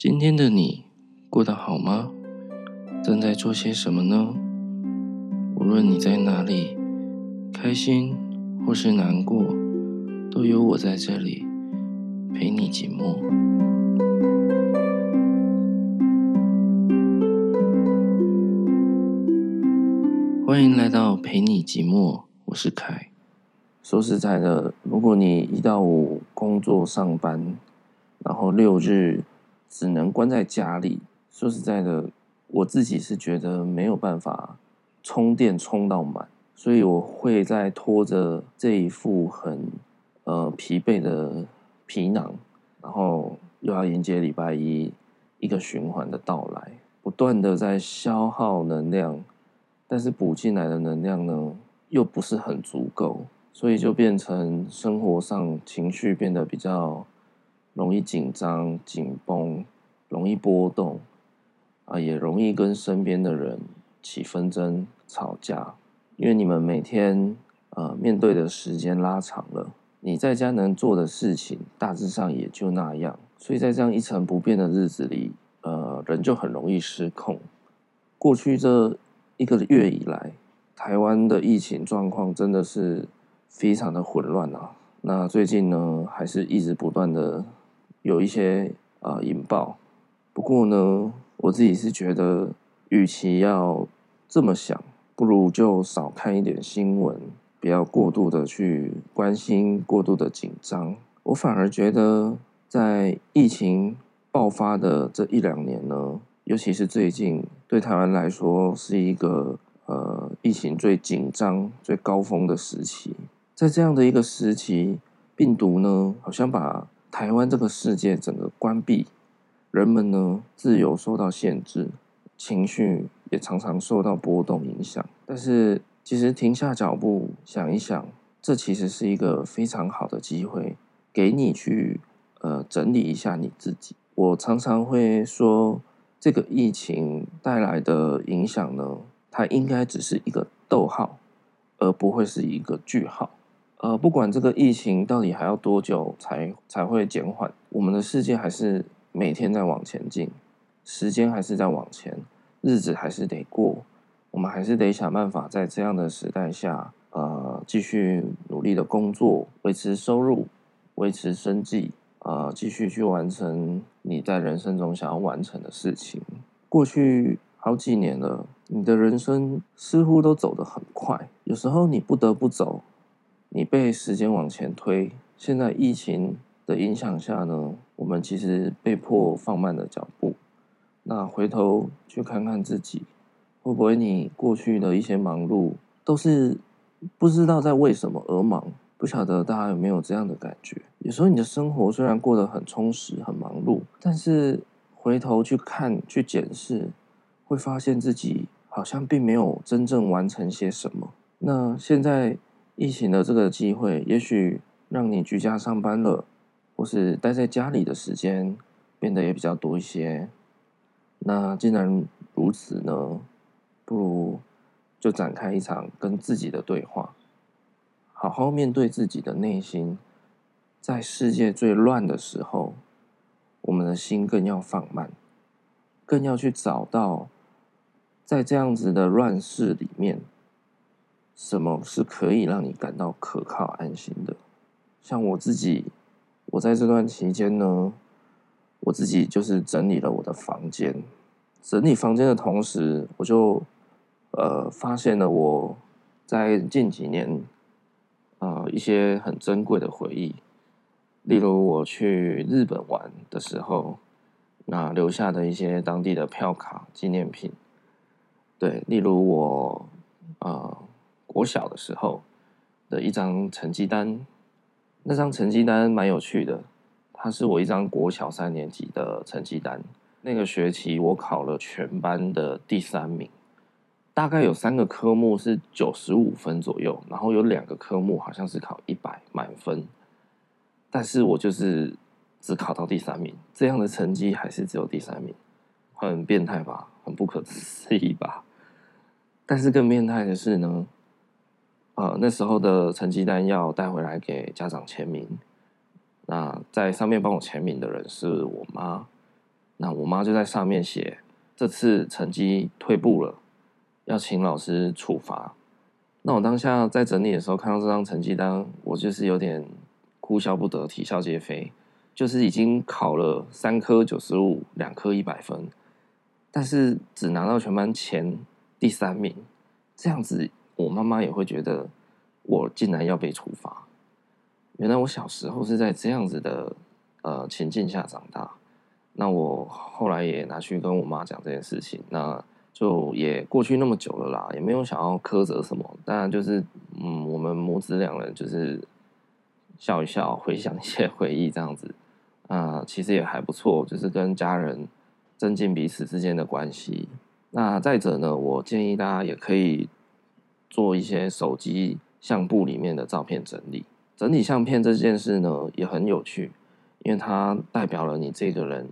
今天的你过得好吗？正在做些什么呢？无论你在哪里，开心或是难过，都有我在这里陪你寂寞。欢迎来到陪你寂寞，我是凯。说实在的，如果你一到五工作上班，然后六日只能关在家里，说实在的，我自己是觉得没有办法充电充到满，所以我会在拖着这一副很呃疲惫的皮囊，然后又要迎接礼拜一一个循环的到来，不断的在消耗能量，但是补进来的能量呢，又不是很足够。所以就变成生活上情绪变得比较容易紧张、紧绷，容易波动啊，也容易跟身边的人起纷争、吵架。因为你们每天呃面对的时间拉长了，你在家能做的事情大致上也就那样。所以在这样一成不变的日子里，呃，人就很容易失控。过去这一个月以来，台湾的疫情状况真的是。非常的混乱啊！那最近呢，还是一直不断的有一些啊、呃、引爆。不过呢，我自己是觉得，与其要这么想，不如就少看一点新闻，不要过度的去关心，过度的紧张。我反而觉得，在疫情爆发的这一两年呢，尤其是最近，对台湾来说是一个呃疫情最紧张、最高峰的时期。在这样的一个时期，病毒呢，好像把台湾这个世界整个关闭，人们呢自由受到限制，情绪也常常受到波动影响。但是，其实停下脚步想一想，这其实是一个非常好的机会，给你去呃整理一下你自己。我常常会说，这个疫情带来的影响呢，它应该只是一个逗号，而不会是一个句号。呃，不管这个疫情到底还要多久才才会减缓，我们的世界还是每天在往前进，时间还是在往前，日子还是得过，我们还是得想办法在这样的时代下，呃，继续努力的工作，维持收入，维持生计，呃，继续去完成你在人生中想要完成的事情。过去好几年了，你的人生似乎都走得很快，有时候你不得不走。你被时间往前推，现在疫情的影响下呢，我们其实被迫放慢了脚步。那回头去看看自己，会不会你过去的一些忙碌都是不知道在为什么而忙？不晓得大家有没有这样的感觉？有时候你的生活虽然过得很充实、很忙碌，但是回头去看、去检视，会发现自己好像并没有真正完成些什么。那现在。疫情的这个机会，也许让你居家上班了，或是待在家里的时间变得也比较多一些。那既然如此呢，不如就展开一场跟自己的对话，好好面对自己的内心。在世界最乱的时候，我们的心更要放慢，更要去找到，在这样子的乱世里面。什么是可以让你感到可靠、安心的？像我自己，我在这段期间呢，我自己就是整理了我的房间。整理房间的同时，我就呃发现了我在近几年啊、呃、一些很珍贵的回忆，例如我去日本玩的时候，那留下的一些当地的票卡、纪念品。对，例如我啊。呃国小的时候的一张成绩单，那张成绩单蛮有趣的。它是我一张国小三年级的成绩单。那个学期我考了全班的第三名，大概有三个科目是九十五分左右，然后有两个科目好像是考一百满分，但是我就是只考到第三名。这样的成绩还是只有第三名，很变态吧？很不可思议吧？但是更变态的是呢。呃，那时候的成绩单要带回来给家长签名，那在上面帮我签名的人是我妈。那我妈就在上面写，这次成绩退步了，要请老师处罚。那我当下在整理的时候，看到这张成绩单，我就是有点哭笑不得，啼笑皆非。就是已经考了三科九十五，两科一百分，但是只拿到全班前第三名，这样子，我妈妈也会觉得我竟然要被处罚。原来我小时候是在这样子的呃情境下长大。那我后来也拿去跟我妈讲这件事情，那就也过去那么久了啦，也没有想要苛责什么。当然就是嗯，我们母子两人就是笑一笑，回想一些 回忆这样子，啊、其实也还不错，就是跟家人增进彼此之间的关系。那再者呢，我建议大家也可以做一些手机相簿里面的照片整理。整理相片这件事呢，也很有趣，因为它代表了你这个人。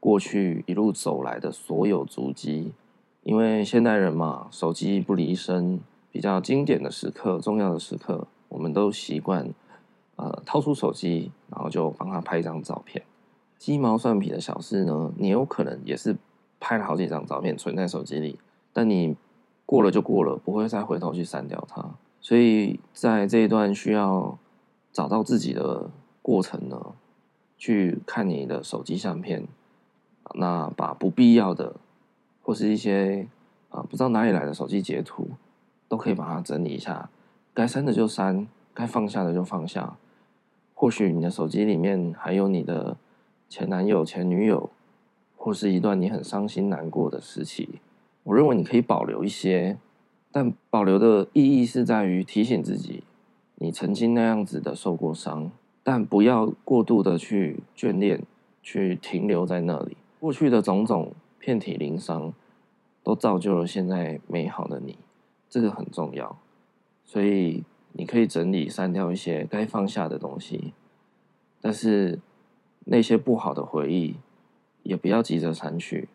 过去一路走来的所有足迹，因为现代人嘛，手机不离身，比较经典的时刻、重要的时刻，我们都习惯呃掏出手机，然后就帮他拍一张照片。鸡毛蒜皮的小事呢，你有可能也是拍了好几张照片存在手机里，但你过了就过了，不会再回头去删掉它。所以在这一段需要找到自己的过程呢，去看你的手机相片。那把不必要的，或是一些啊不知道哪里来的手机截图，都可以把它整理一下，该删的就删，该放下的就放下。或许你的手机里面还有你的前男友、前女友，或是一段你很伤心难过的时期，我认为你可以保留一些，但保留的意义是在于提醒自己，你曾经那样子的受过伤，但不要过度的去眷恋，去停留在那里。过去的种种遍体鳞伤，都造就了现在美好的你，这个很重要。所以你可以整理删掉一些该放下的东西，但是那些不好的回忆也不要急着删去，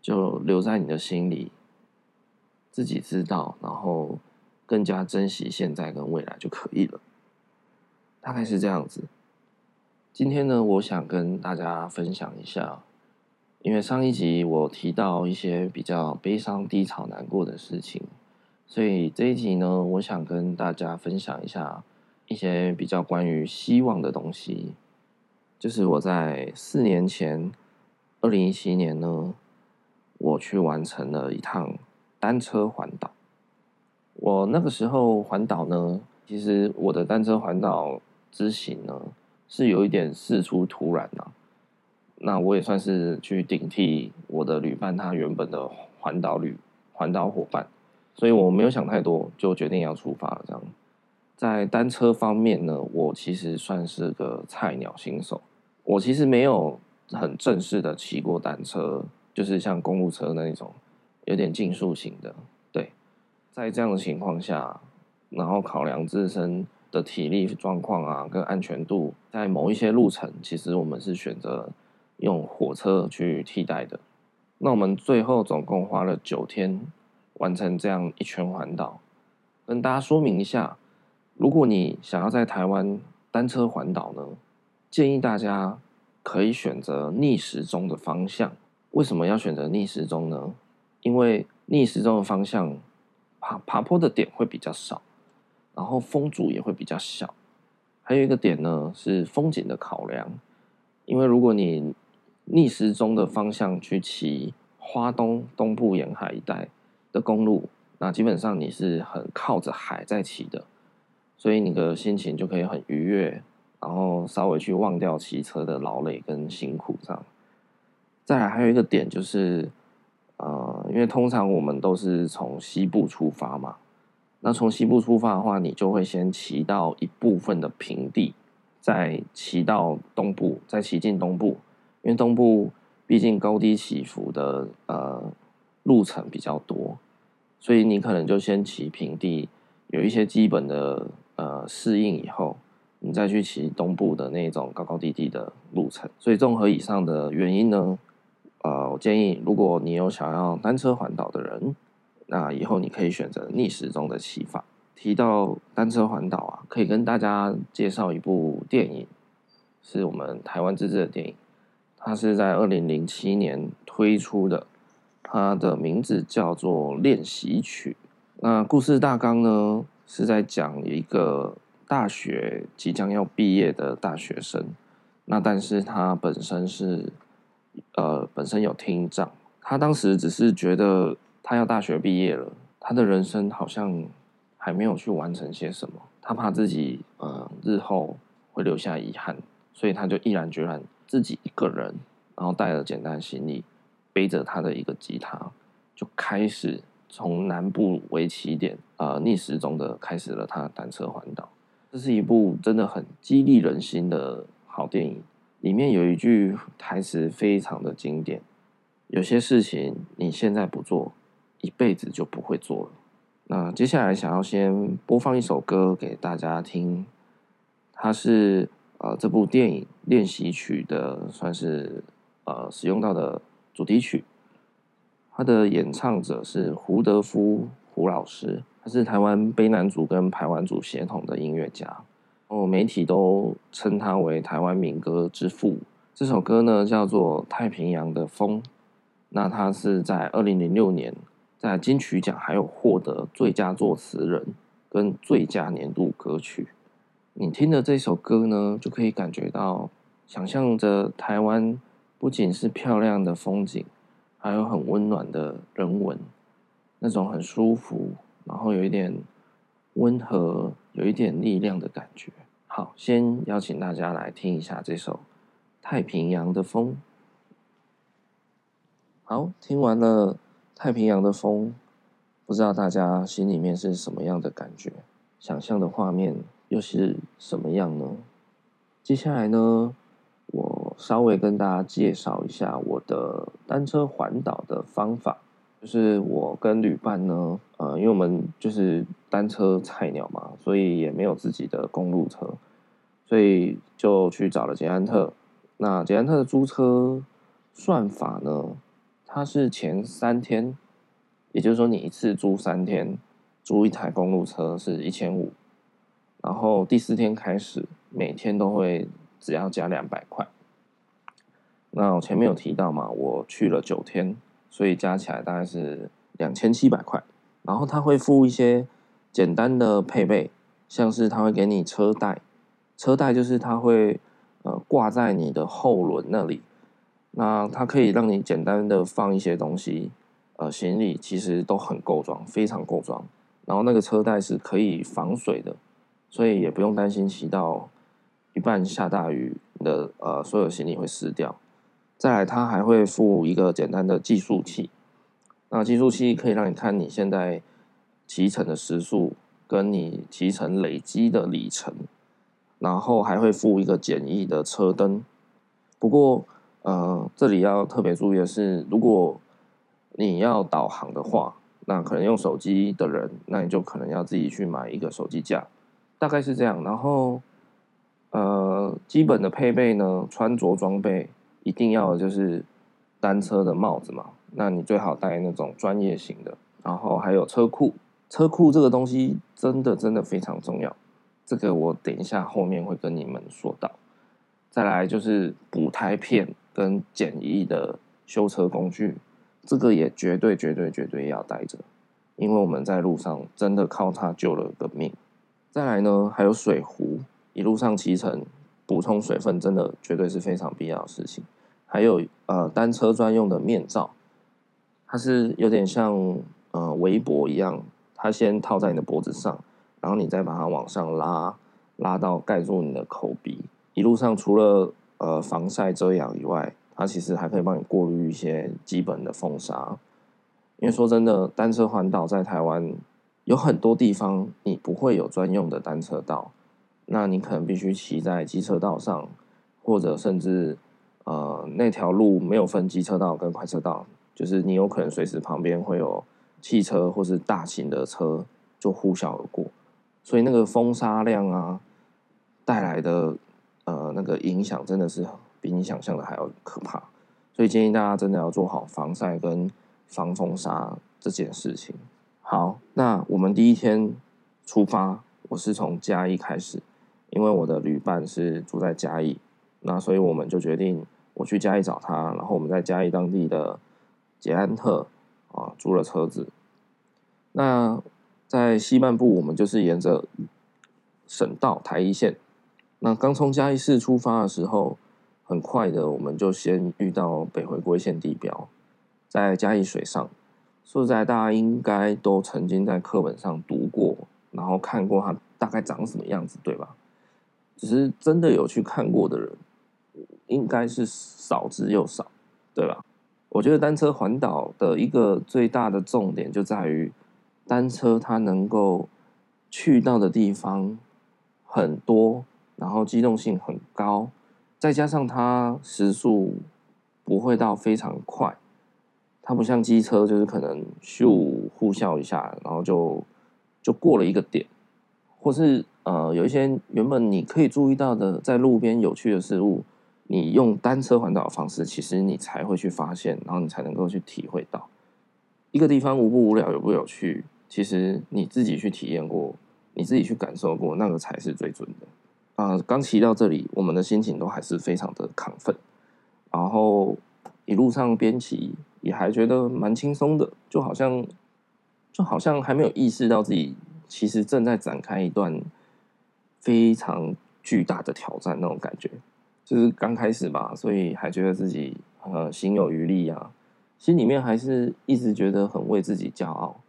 就留在你的心里，自己知道，然后更加珍惜现在跟未来就可以了。大概是这样子。今天呢，我想跟大家分享一下。因为上一集我提到一些比较悲伤、低潮、难过的事情，所以这一集呢，我想跟大家分享一下一些比较关于希望的东西。就是我在四年前，二零一七年呢，我去完成了一趟单车环岛。我那个时候环岛呢，其实我的单车环岛之行呢，是有一点事出突然啊。那我也算是去顶替我的旅伴，他原本的环岛旅环岛伙伴，所以我没有想太多，就决定要出发了。这样，在单车方面呢，我其实算是个菜鸟新手，我其实没有很正式的骑过单车，就是像公路车那一种，有点竞速型的。对，在这样的情况下，然后考量自身的体力状况啊，跟安全度，在某一些路程，其实我们是选择。用火车去替代的，那我们最后总共花了九天完成这样一圈环岛。跟大家说明一下，如果你想要在台湾单车环岛呢，建议大家可以选择逆时钟的方向。为什么要选择逆时钟呢？因为逆时钟的方向爬爬坡的点会比较少，然后风阻也会比较小。还有一个点呢，是风景的考量，因为如果你逆时钟的方向去骑花东东部沿海一带的公路，那基本上你是很靠着海在骑的，所以你的心情就可以很愉悦，然后稍微去忘掉骑车的劳累跟辛苦这样。再来还有一个点就是，呃，因为通常我们都是从西部出发嘛，那从西部出发的话，你就会先骑到一部分的平地，再骑到东部，再骑进东部。因为东部毕竟高低起伏的呃路程比较多，所以你可能就先骑平地，有一些基本的呃适应以后，你再去骑东部的那种高高低低的路程。所以综合以上的原因呢，呃，我建议如果你有想要单车环岛的人，那以后你可以选择逆时钟的骑法。提到单车环岛啊，可以跟大家介绍一部电影，是我们台湾自制的电影。它是在二零零七年推出的，它的名字叫做《练习曲》。那故事大纲呢，是在讲一个大学即将要毕业的大学生，那但是他本身是呃本身有听障，他当时只是觉得他要大学毕业了，他的人生好像还没有去完成些什么，他怕自己呃日后会留下遗憾，所以他就毅然决然自己一个人，然后带了简单行李，背着他的一个吉他，就开始。从南部为起点，呃，逆时钟的开始了他的单车环岛。这是一部真的很激励人心的好电影。里面有一句台词非常的经典：有些事情你现在不做，一辈子就不会做了。那接下来想要先播放一首歌给大家听，它是呃这部电影练习曲的，算是呃使用到的主题曲。他的演唱者是胡德夫胡老师，他是台湾卑南族跟排湾族协统的音乐家，哦，媒体都称他为台湾民歌之父。这首歌呢叫做《太平洋的风》，那他是在二零零六年在金曲奖还有获得最佳作词人跟最佳年度歌曲。你听的这首歌呢，就可以感觉到，想象着台湾不仅是漂亮的风景。还有很温暖的人文，那种很舒服，然后有一点温和，有一点力量的感觉。好，先邀请大家来听一下这首《太平洋的风》。好，听完了《太平洋的风》，不知道大家心里面是什么样的感觉？想象的画面又是什么样呢？接下来呢，我稍微跟大家介绍一下我的单车环岛的方法，就是我跟旅伴呢，呃，因为我们就是单车菜鸟嘛，所以也没有自己的公路车，所以就去找了捷安特。那捷安特的租车算法呢，它是前三天，也就是说你一次租三天，租一台公路车是一千五，然后第四天开始每天都会。只要加两百块。那我前面有提到嘛，我去了九天，所以加起来大概是两千七百块。然后他会附一些简单的配备，像是他会给你车袋，车袋就是他会呃挂在你的后轮那里，那它可以让你简单的放一些东西，呃，行李其实都很够装，非常够装。然后那个车袋是可以防水的，所以也不用担心骑到。一半下大雨你的呃，所有行李会湿掉。再来，它还会附一个简单的计数器。那计数器可以让你看你现在骑乘的时速，跟你骑乘累积的里程。然后还会附一个简易的车灯。不过呃，这里要特别注意的是，如果你要导航的话，那可能用手机的人，那你就可能要自己去买一个手机架。大概是这样。然后。呃，基本的配备呢，穿着装备一定要就是单车的帽子嘛。那你最好戴那种专业型的，然后还有车库。车库这个东西真的真的非常重要，这个我等一下后面会跟你们说到。再来就是补胎片跟简易的修车工具，这个也绝对绝对绝对要带着，因为我们在路上真的靠它救了个命。再来呢，还有水壶。一路上骑乘，补充水分真的绝对是非常必要的事情。还有呃，单车专用的面罩，它是有点像呃围脖一样，它先套在你的脖子上，然后你再把它往上拉，拉到盖住你的口鼻。一路上除了呃防晒遮阳以外，它其实还可以帮你过滤一些基本的风沙。因为说真的，单车环岛在台湾有很多地方你不会有专用的单车道。那你可能必须骑在机车道上，或者甚至呃那条路没有分机车道跟快车道，就是你有可能随时旁边会有汽车或是大型的车就呼啸而过，所以那个风沙量啊带来的呃那个影响真的是比你想象的还要可怕，所以建议大家真的要做好防晒跟防风沙这件事情。好，那我们第一天出发，我是从嘉义开始。因为我的旅伴是住在嘉义，那所以我们就决定，我去嘉义找他，然后我们在嘉义当地的捷安特啊租了车子。那在西半部，我们就是沿着省道台一线。那刚从嘉义市出发的时候，很快的我们就先遇到北回归线地标，在嘉义水上。说实在，大家应该都曾经在课本上读过，然后看过它大概长什么样子，对吧？只是真的有去看过的人，应该是少之又少，对吧？我觉得单车环岛的一个最大的重点就在于，单车它能够去到的地方很多，然后机动性很高，再加上它时速不会到非常快。它不像机车，就是可能咻呼啸一下，然后就就过了一个点，或是呃有一些原本你可以注意到的在路边有趣的事物，你用单车环岛的方式，其实你才会去发现，然后你才能够去体会到一个地方无不无聊，有不有趣，其实你自己去体验过，你自己去感受过，那个才是最准的。啊、刚骑到这里，我们的心情都还是非常的亢奋，然后一路上边骑。也还觉得蛮轻松的，就好像就好像还没有意识到自己其实正在展开一段非常巨大的挑战那种感觉，就是刚开始吧，所以还觉得自己呃心有余力啊，心里面还是一直觉得很为自己骄傲，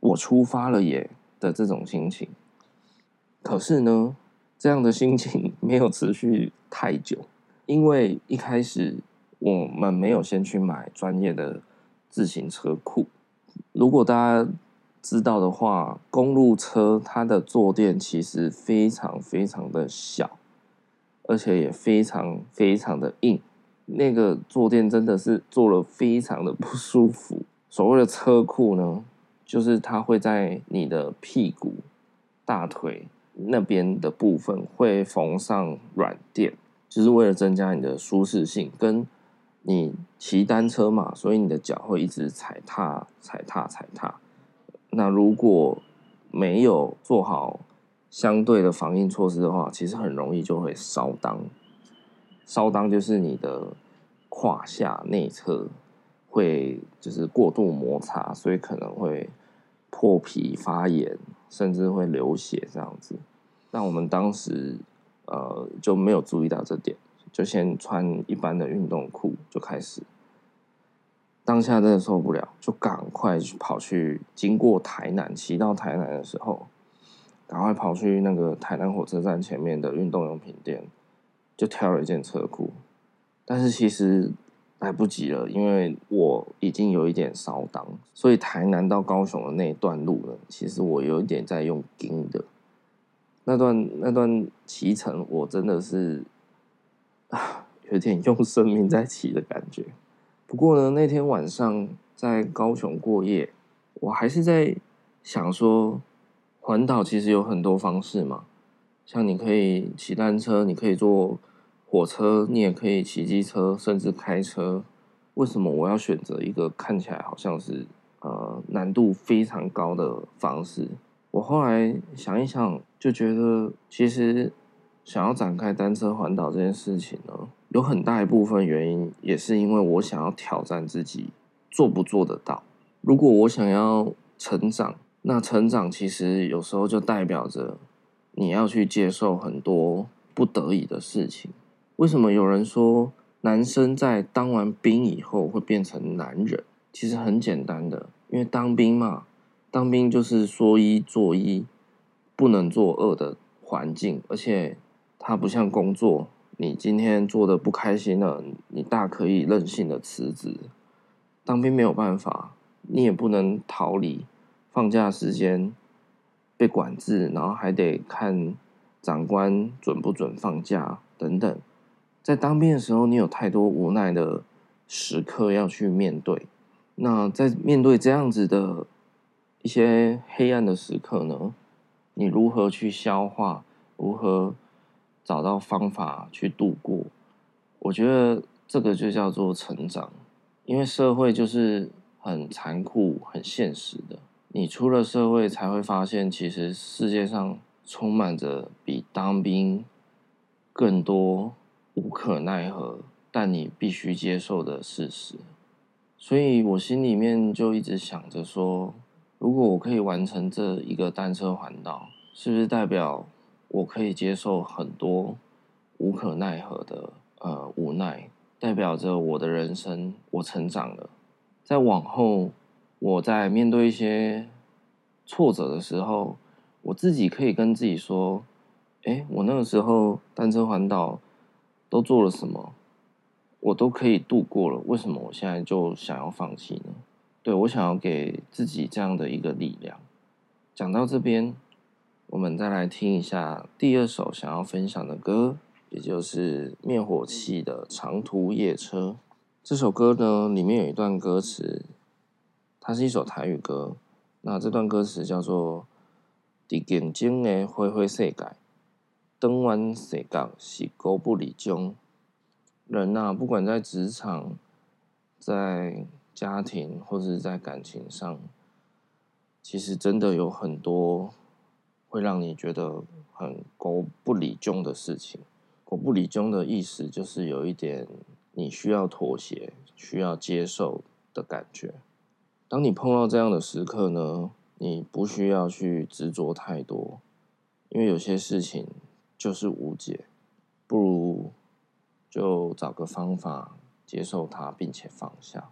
我出发了耶的这种心情。可是呢，这样的心情 没有持续太久，因为一开始。我们没有先去买专业的自行车库。如果大家知道的话，公路车它的坐垫其实非常非常的小，而且也非常非常的硬。那个坐垫真的是坐了非常的不舒服。所谓的车库呢，就是它会在你的屁股、大腿那边的部分会缝上软垫，就是为了增加你的舒适性跟。你骑单车嘛，所以你的脚会一直踩踏、踩踏、踩踏。那如果没有做好相对的防御措施的话，其实很容易就会烧裆。烧裆就是你的胯下内侧会就是过度摩擦，所以可能会破皮发炎，甚至会流血这样子。那我们当时呃就没有注意到这点。就先穿一般的运动裤就开始，当下真的受不了，就赶快去跑去。经过台南，骑到台南的时候，赶快跑去那个台南火车站前面的运动用品店，就挑了一件车裤。但是其实来不及了，因为我已经有一点烧裆，所以台南到高雄的那一段路呢，其实我有一点在用撑的。那段那段骑程，我真的是。啊，有点用生命在骑的感觉。不过呢，那天晚上在高雄过夜，我还是在想说，环岛其实有很多方式嘛。像你可以骑单车，你可以坐火车，你也可以骑机车，甚至开车。为什么我要选择一个看起来好像是呃难度非常高的方式？我后来想一想，就觉得其实。想要展开单车环岛这件事情呢，有很大一部分原因也是因为我想要挑战自己做不做得到。如果我想要成长，那成长其实有时候就代表着你要去接受很多不得已的事情。为什么有人说男生在当完兵以后会变成男人？其实很简单的，因为当兵嘛，当兵就是说一做一，不能做二的环境，而且。它不像工作，你今天做的不开心了，你大可以任性的辞职。当兵没有办法，你也不能逃离，放假时间被管制，然后还得看长官准不准放假等等。在当兵的时候，你有太多无奈的时刻要去面对。那在面对这样子的一些黑暗的时刻呢，你如何去消化？如何？找到方法去度过，我觉得这个就叫做成长。因为社会就是很残酷、很现实的。你出了社会，才会发现，其实世界上充满着比当兵更多无可奈何，但你必须接受的事实。所以我心里面就一直想着说，如果我可以完成这一个单车环岛，是不是代表我可以接受很多无可奈何的呃无奈？代表着我的人生我成长了，在往后我在面对一些挫折的时候，我自己可以跟自己说：“诶，我那个时候单车环岛都做了什么？”我都可以度过了，为什么我现在就想要放弃呢？对，我想要给自己这样的一个力量。讲到这边，我们再来听一下第二首想要分享的歌，也就是灭火器的《长途夜车》。这首歌呢，里面有一段歌词，它是一首台语歌。那这段歌词叫做：“伫竞争的灰灰世界，转弯死角是孤不离种。”人呐、啊，不管在职场、在家庭或者在感情上，其实真的有很多会让你觉得很狗不理中的事情。狗不理中的意思就是有一点你需要妥协、需要接受的感觉。当你碰到这样的时刻呢，你不需要去执着太多，因为有些事情就是无解，不如。就找个方法接受它，并且放下。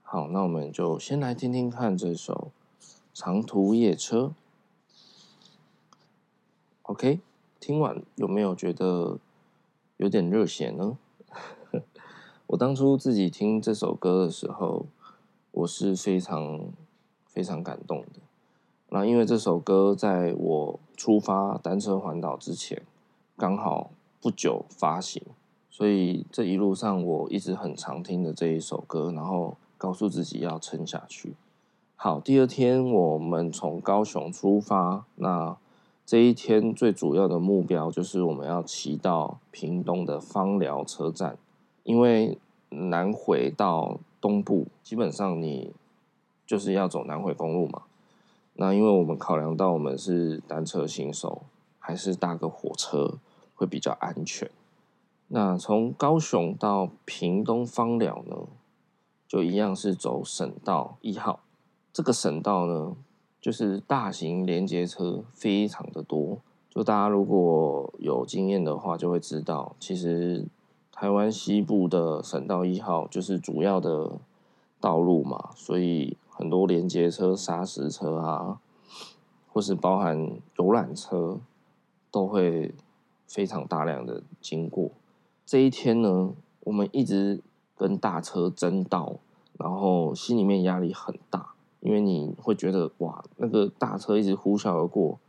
好，那我们就先来听听看这首《长途夜车》。OK，听完有没有觉得有点热血呢？我当初自己听这首歌的时候，我是非常非常感动的。那因为这首歌在我出发单车环岛之前，刚好不久发行。所以这一路上，我一直很常听的这一首歌，然后告诉自己要撑下去。好，第二天我们从高雄出发，那这一天最主要的目标就是我们要骑到屏东的芳寮车站，因为南回到东部，基本上你就是要走南回公路嘛。那因为我们考量到我们是单车新手，还是搭个火车会比较安全。那从高雄到屏东枋寮呢，就一样是走省道一号。这个省道呢，就是大型连接车非常的多。就大家如果有经验的话，就会知道，其实台湾西部的省道一号就是主要的道路嘛，所以很多连接车、砂石车啊，或是包含游览车，都会非常大量的经过。这一天呢，我们一直跟大车争道，然后心里面压力很大，因为你会觉得哇，那个大车一直呼啸而过，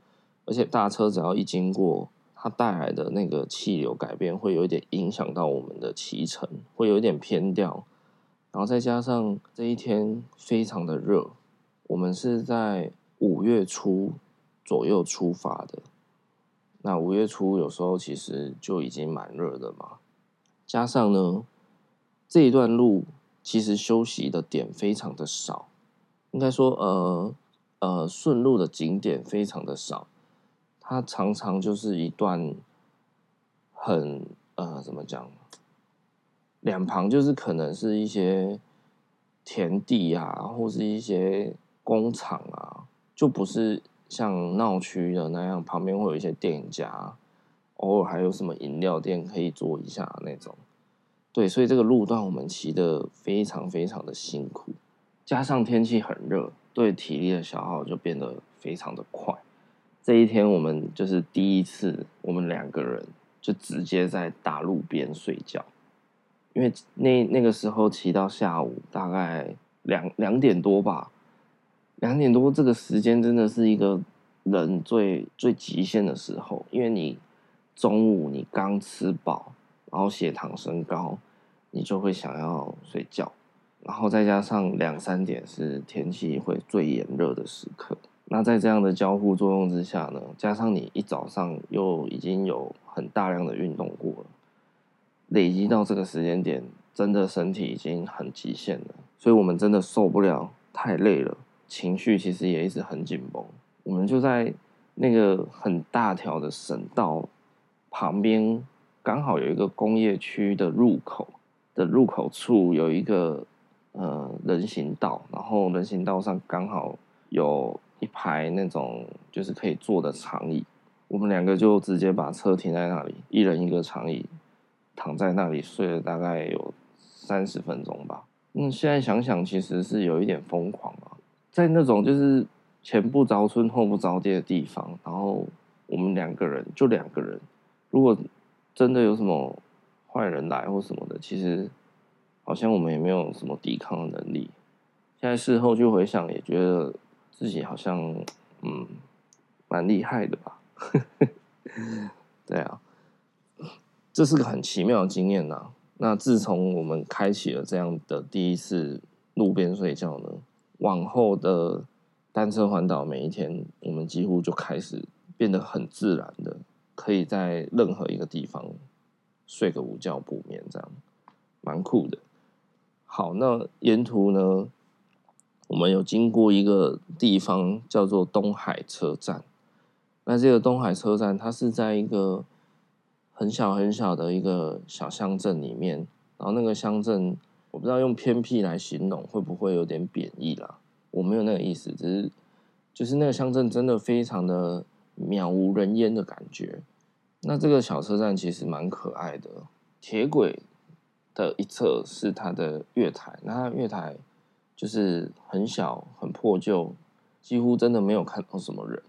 而且大车只要一经过，它带来的那个气流改变会有一点影响到我们的骑乘，会有一点偏掉，然后再加上这一天非常的热，我们是在五月初左右出发的，那五月初有时候其实就已经蛮热的嘛。加上呢，这一段路其实休息的点非常的少，应该说，呃呃，顺路的景点非常的少，它常常就是一段很呃，怎么讲，两旁就是可能是一些田地啊，或是一些工厂啊，就不是像闹区的那样，旁边会有一些店家。偶尔还有什么饮料店可以坐一下那种，对，所以这个路段我们骑的非常非常的辛苦，加上天气很热，对体力的消耗就变得非常的快。这一天我们就是第一次，我们两个人就直接在大路边睡觉，因为那那个时候骑到下午大概两两点多吧，两点多这个时间真的是一个人最最极限的时候，因为你。中午你刚吃饱，然后血糖升高，你就会想要睡觉，然后再加上两三点是天气会最炎热的时刻，那在这样的交互作用之下呢，加上你一早上又已经有很大量的运动过了，累积到这个时间点，真的身体已经很极限了，所以我们真的受不了，太累了，情绪其实也一直很紧绷，我们就在那个很大条的省道。旁边刚好有一个工业区的入口，的入口处有一个呃人行道，然后人行道上刚好有一排那种就是可以坐的长椅，我们两个就直接把车停在那里，一人一个长椅，躺在那里睡了大概有三十分钟吧。嗯，现在想想其实是有一点疯狂啊，在那种就是前不着村后不着店的地方，然后我们两个人就两个人，如果真的有什么坏人来或什么的，其实好像我们也没有什么抵抗的能力。现在事后去回想，也觉得自己好像嗯蛮厉害的吧。对啊，这是个很奇妙的经验呐。那自从我们开启了这样的第一次路边睡觉呢，往后的单车环岛每一天，我们几乎就开始变得很自然的。可以在任何一个地方睡个午觉不眠，这样蛮酷的。好，那沿途呢，我们有经过一个地方叫做东海车站。那这个东海车站，它是在一个很小很小的一个小乡镇里面。然后那个乡镇，我不知道用偏僻来形容会不会有点贬义啦。我没有那个意思，只是就是那个乡镇真的非常的。渺无人烟的感觉。那这个小车站其实蛮可爱的，铁轨的一侧是它的月台，那月台就是很小、很破旧，几乎真的没有看到什么人。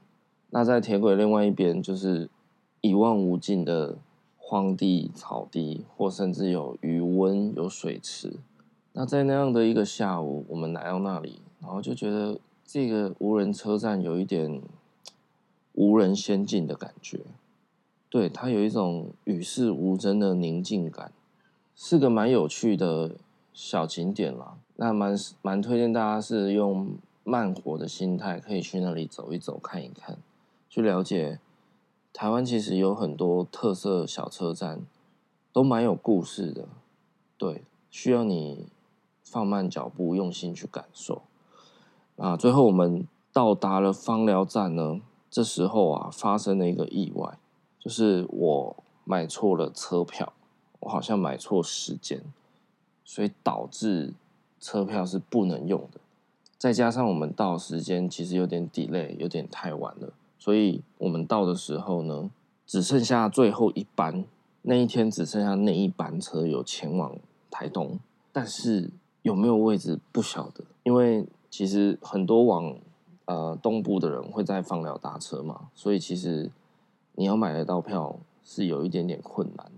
那在铁轨另外一边，就是一望无尽的荒地、草地，或甚至有余温、有水池。那在那样的一个下午，我们来到那里，然后就觉得这个无人车站有一点。无人仙境的感觉，对，它有一种与世无争的宁静感，是个蛮有趣的小景点啦。那蛮蛮推荐大家是用慢活的心态，可以去那里走一走、看一看，去了解台湾其实有很多特色小车站，都蛮有故事的。对，需要你放慢脚步，用心去感受。啊，最后我们到达了芳寮站呢。这时候啊，发生了一个意外，就是我买错了车票，我好像买错时间，所以导致车票是不能用的。再加上我们到时间其实有点 delay，有点太晚了，所以我们到的时候呢，只剩下最后一班，那一天只剩下那一班车有前往台东，但是有没有位置不晓得，因为其实很多往。呃，东部的人会在放疗搭车嘛，所以其实你要买得到票是有一点点困难。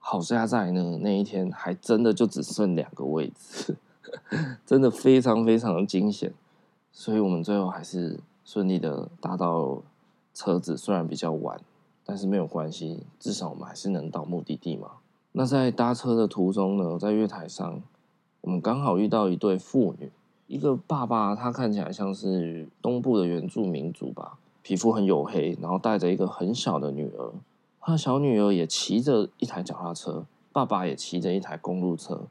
好家在呢，那一天还真的就只剩两个位置，真的非常非常的惊险，所以我们最后还是顺利的搭到车子，虽然比较晚，但是没有关系，至少我们还是能到目的地嘛。那在搭车的途中呢，在月台上，我们刚好遇到一对父女。一个爸爸，他看起来像是东部的原住民族吧，皮肤很黝黑，然后带着一个很小的女儿，他小女儿也骑着一台脚踏车，爸爸也骑着一台公路车，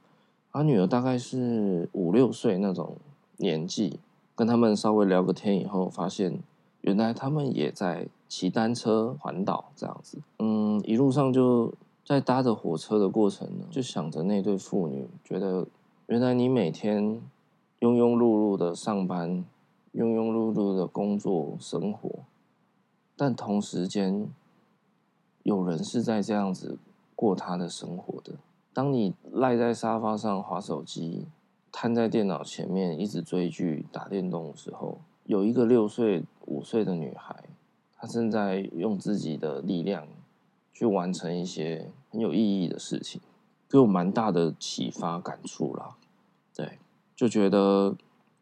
他女儿大概是五六岁那种年纪，跟他们稍微聊个天以后，发现原来他们也在骑单车环岛这样子，嗯，一路上就在搭着火车的过程呢，就想着那对父女，觉得原来你每天。庸庸碌碌的上班，庸庸碌碌的工作生活，但同时间，有人是在这样子过他的生活的。当你赖在沙发上滑手机，瘫在电脑前面一直追剧、打电动的时候，有一个六岁、五岁的女孩，她正在用自己的力量去完成一些很有意义的事情，给我蛮大的启发感触啦。对。就觉得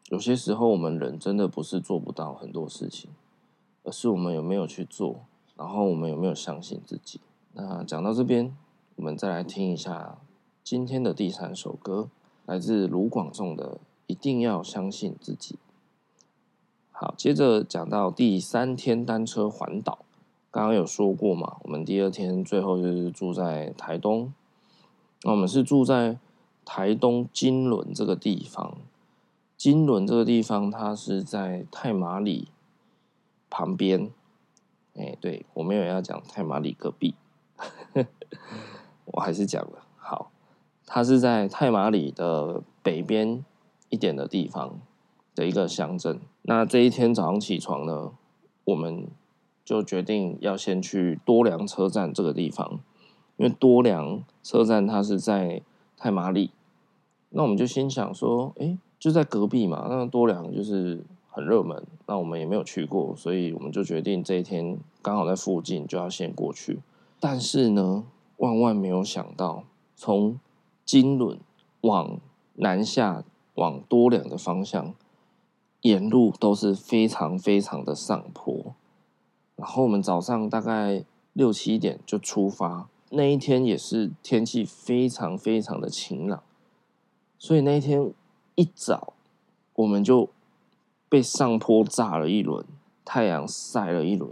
有些时候我们人真的不是做不到很多事情，而是我们有没有去做，然后我们有没有相信自己。那讲到这边，我们再来听一下今天的第三首歌，来自卢广仲的《一定要相信自己》。好，接着讲到第三天单车环岛，刚刚有说过嘛，我们第二天最后就是住在台东，那我们是住在。台东金轮这个地方，金轮这个地方，它是在太麻里旁边。哎，对，我没有要讲太麻里隔壁，我还是讲了。好，它是在太麻里的北边一点的地方的一个乡镇。那这一天早上起床呢，我们就决定要先去多良车站这个地方，因为多良车站它是在太麻里。那我们就心想说，哎，就在隔壁嘛，那多良就是很热门，那我们也没有去过，所以我们就决定这一天刚好在附近，就要先过去。但是呢，万万没有想到，从金轮往南下往多良的方向，沿路都是非常非常的上坡。然后我们早上大概六七点就出发，那一天也是天气非常非常的晴朗。所以那一天一早，我们就被上坡炸了一轮，太阳晒了一轮，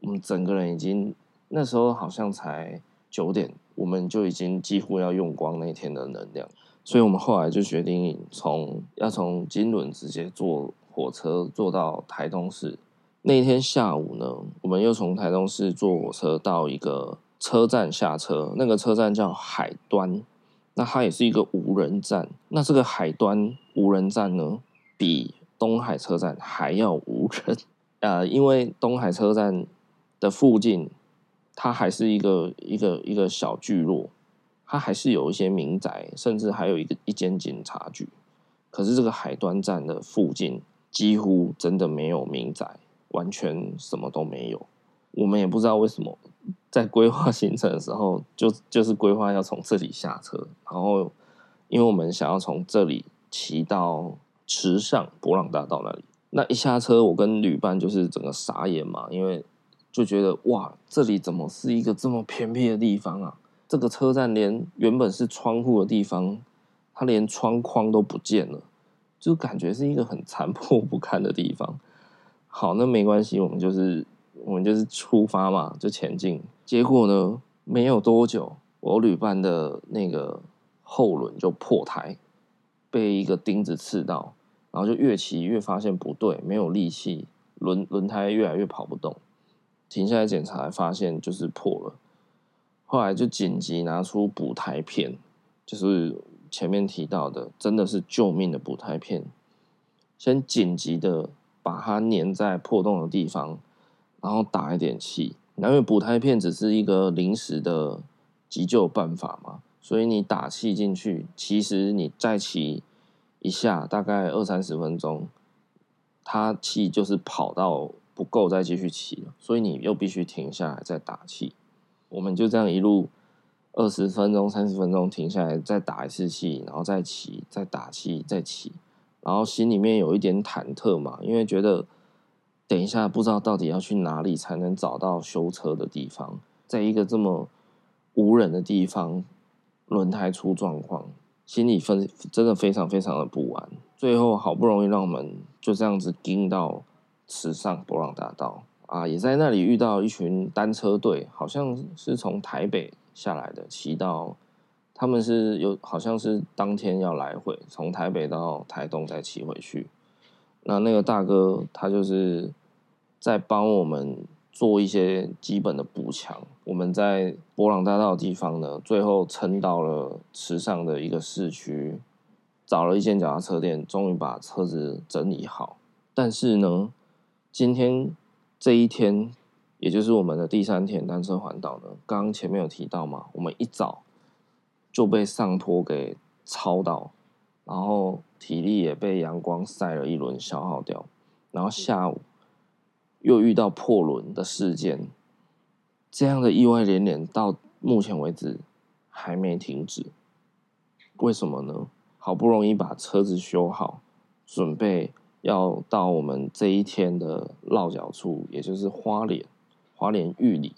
我们整个人已经那时候好像才九点，我们就已经几乎要用光那天的能量。所以我们后来就决定从要从金轮直接坐火车坐到台东市。那天下午呢，我们又从台东市坐火车到一个车站下车，那个车站叫海端。那它也是一个无人站。那这个海端无人站呢，比东海车站还要无人。呃，因为东海车站的附近，它还是一个一个一个小聚落，它还是有一些民宅，甚至还有一个一间警察局。可是这个海端站的附近，几乎真的没有民宅，完全什么都没有。我们也不知道为什么。在规划行程的时候，就就是规划要从这里下车，然后因为我们想要从这里骑到池上博朗大道那里。那一下车，我跟旅伴就是整个傻眼嘛，因为就觉得哇，这里怎么是一个这么偏僻的地方啊？这个车站连原本是窗户的地方，它连窗框都不见了，就感觉是一个很残破不堪的地方。好，那没关系，我们就是。我们就是出发嘛，就前进。结果呢，没有多久，我旅伴的那个后轮就破胎，被一个钉子刺到，然后就越骑越发现不对，没有力气，轮轮胎越来越跑不动。停下来检查，发现就是破了。后来就紧急拿出补胎片，就是前面提到的，真的是救命的补胎片，先紧急的把它粘在破洞的地方。然后打一点气，因为补胎片只是一个临时的急救办法嘛，所以你打气进去，其实你再骑一下，大概二三十分钟，它气就是跑到不够再继续骑，所以你又必须停下来再打气。我们就这样一路二十分钟、三十分钟停下来再打一次气，然后再骑、再打气、再骑，然后心里面有一点忐忑嘛，因为觉得。等一下，不知道到底要去哪里才能找到修车的地方，在一个这么无人的地方，轮胎出状况，心里分真的非常非常的不安。最后好不容易让我们就这样子盯到池上博朗大道啊，也在那里遇到一群单车队，好像是从台北下来的，骑到他们是有好像是当天要来回，从台北到台东再骑回去。那那个大哥他就是。在帮我们做一些基本的补强。我们在博朗大道的地方呢，最后撑到了池上的一个市区，找了一间脚踏车店，终于把车子整理好。但是呢，今天这一天，也就是我们的第三天单车环岛呢，刚刚前面有提到嘛，我们一早就被上坡给超到，然后体力也被阳光晒了一轮，消耗掉，然后下午。又遇到破轮的事件，这样的意外连连，到目前为止还没停止。为什么呢？好不容易把车子修好，准备要到我们这一天的落脚处，也就是花莲，花莲玉里。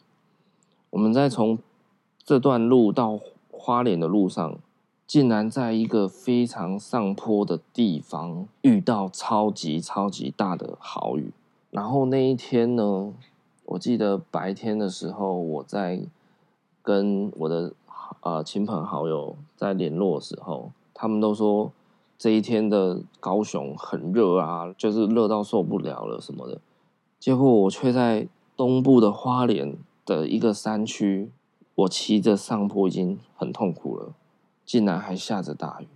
我们在从这段路到花莲的路上，竟然在一个非常上坡的地方遇到超级超级大的豪雨。然后那一天呢，我记得白天的时候，我在跟我的呃亲朋好友在联络的时候，他们都说这一天的高雄很热啊，就是热到受不了了什么的。结果我却在东部的花莲的一个山区，我骑着上坡已经很痛苦了，竟然还下着大雨。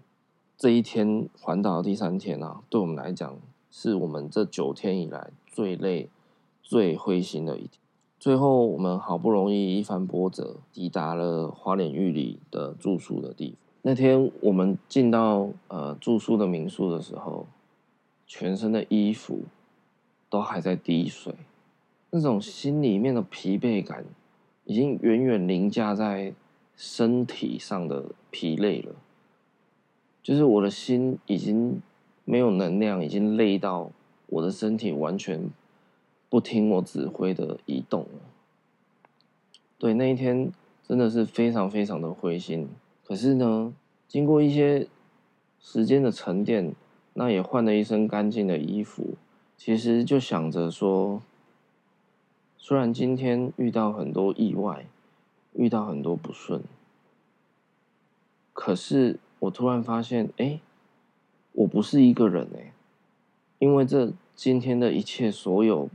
这一天环岛第三天啊，对我们来讲，是我们这九天以来最累、最灰心的一天。最后，我们好不容易一番波折，抵达了花莲玉里的住宿的地方。那天我们进到呃住宿的民宿的时候，全身的衣服都还在滴水，那种心里面的疲惫感，已经远远凌驾在身体上的疲累了。就是我的心已经没有能量，已经累到我的身体完全不听我指挥的移动了。对，那一天真的是非常非常的灰心。可是呢，经过一些时间的沉淀，那也换了一身干净的衣服。其实就想着说，虽然今天遇到很多意外，遇到很多不顺，可是我突然发现，哎，我不是一个人哎，因为这今天的一切所有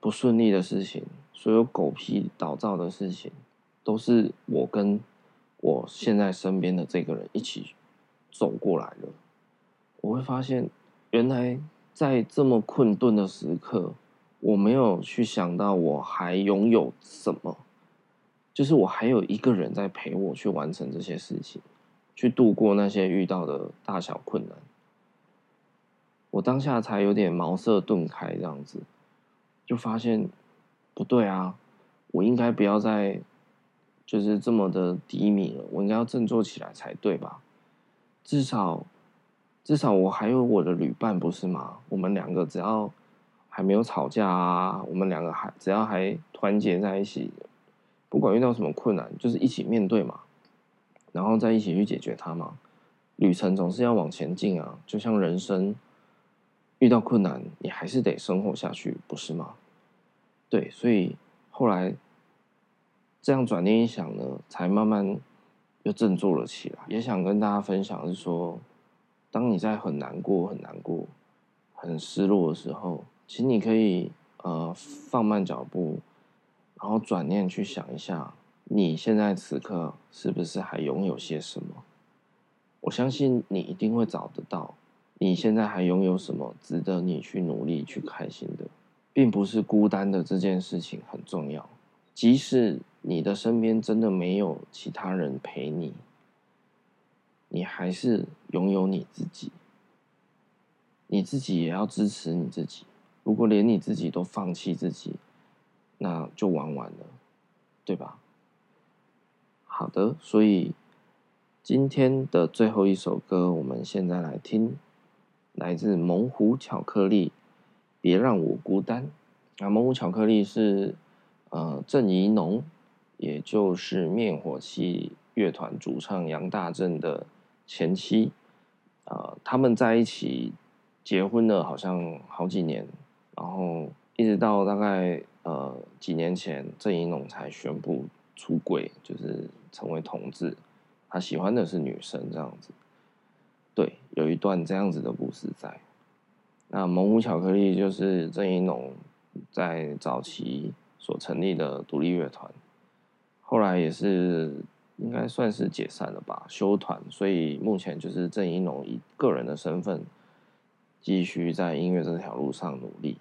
不顺利的事情，所有狗屁倒灶的事情，都是我跟我现在身边的这个人一起走过来了。我会发现，原来在这么困顿的时刻，我没有去想到我还拥有什么，就是我还有一个人在陪我去完成这些事情，去度过那些遇到的大小困难。我当下才有点茅塞顿开，这样子，就发现不对啊，我应该不要再就是这么的低迷了，我应该要振作起来才对吧？至少。至少我还有我的旅伴，不是吗？我们两个只要还没有吵架啊，我们两个还只要还团结在一起，不管遇到什么困难，就是一起面对嘛，然后再一起去解决它嘛。旅程总是要往前进啊，就像人生遇到困难，你还是得生活下去，不是吗？对，所以后来这样转念一想呢，才慢慢又振作了起来。也想跟大家分享是说。当你在很难过、很难过、很失落的时候，其实你可以呃放慢脚步，然后转念去想一下，你现在此刻是不是还拥有些什么？我相信你一定会找得到，你现在还拥有什么值得你去努力、去开心的，并不是孤单的这件事情很重要。即使你的身边真的没有其他人陪你。你还是拥有你自己，你自己也要支持你自己。如果连你自己都放弃自己，那就玩完了，对吧？好的，所以今天的最后一首歌，我们现在来听，来自猛虎巧克力，别让我孤单。啊，猛虎巧克力是呃郑宜农，也就是灭火器乐团主唱杨大正的。前妻，呃，他们在一起结婚了，好像好几年，然后一直到大概呃几年前，郑怡农才宣布出柜，就是成为同志，他喜欢的是女生这样子。对，有一段这样子的故事在。那蒙古巧克力就是郑宜农在早期所成立的独立乐团，后来也是。应该算是解散了吧，休团，所以目前就是郑宜农以个人的身份继续在音乐这条路上努力。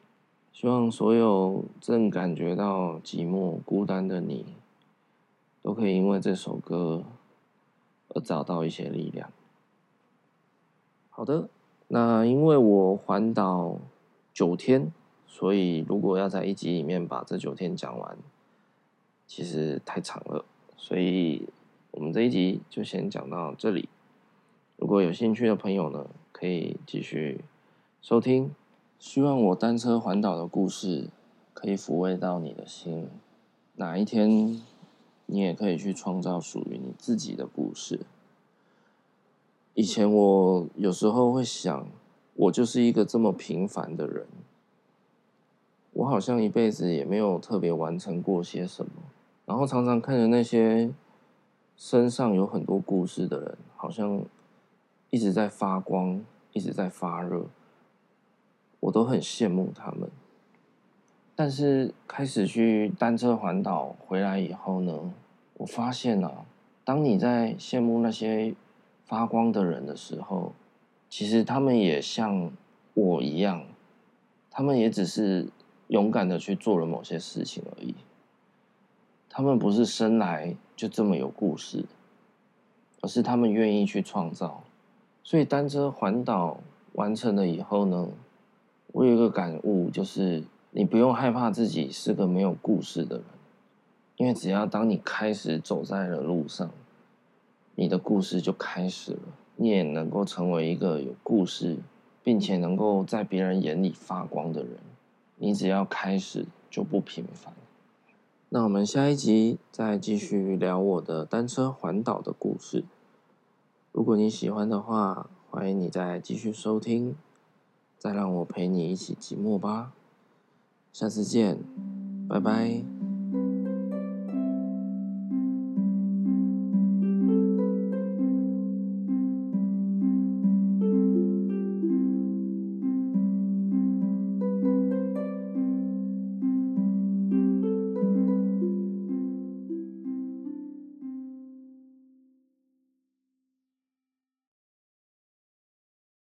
希望所有正感觉到寂寞、孤单的你，都可以因为这首歌而找到一些力量。好的，那因为我环岛九天，所以如果要在一集里面把这九天讲完，其实太长了，所以。我们这一集就先讲到这里。如果有兴趣的朋友呢，可以继续收听。希望我单车环岛的故事可以抚慰到你的心。哪一天你也可以去创造属于你自己的故事。以前我有时候会想，我就是一个这么平凡的人，我好像一辈子也没有特别完成过些什么，然后常常看着那些。身上有很多故事的人，好像一直在发光，一直在发热，我都很羡慕他们。但是开始去单车环岛回来以后呢，我发现啊，当你在羡慕那些发光的人的时候，其实他们也像我一样，他们也只是勇敢的去做了某些事情而已。他们不是生来就这么有故事，而是他们愿意去创造。所以单车环岛完成了以后呢，我有一个感悟，就是你不用害怕自己是个没有故事的人，因为只要当你开始走在了路上，你的故事就开始了，你也能够成为一个有故事，并且能够在别人眼里发光的人。你只要开始，就不平凡。那我们下一集再继续聊我的单车环岛的故事。如果你喜欢的话，欢迎你再继续收听，再让我陪你一起寂寞吧。下次见，拜拜。